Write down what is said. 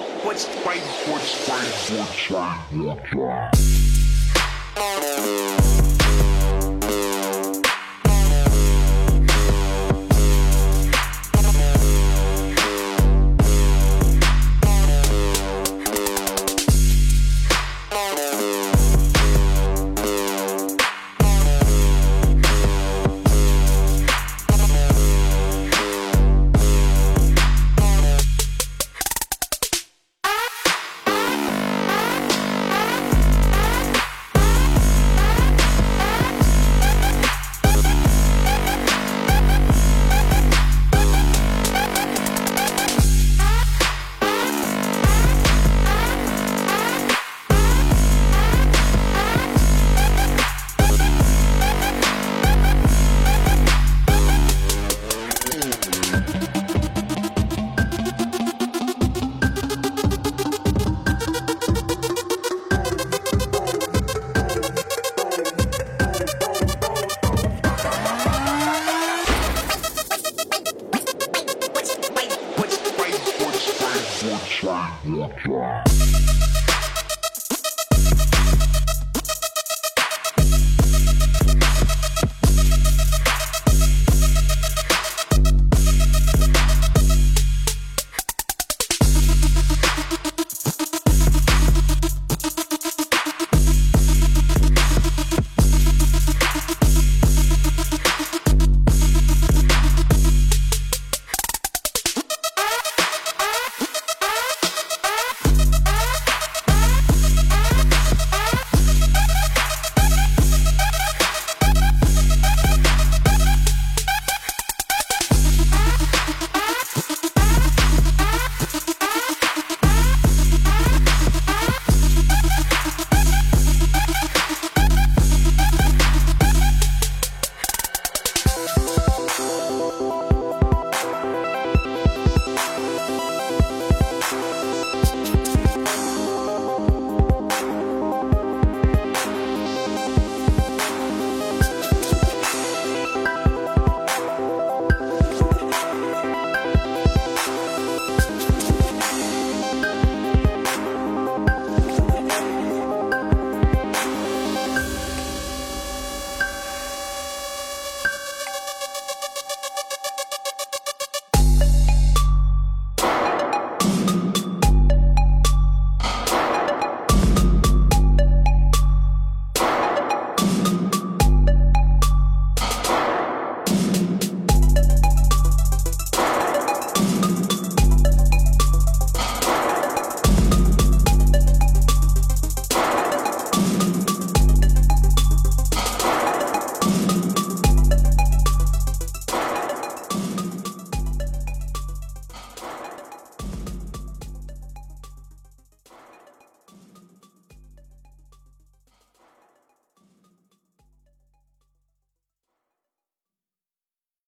What's fine? What's fine? What's fine? What's fine? Let's try, let's try.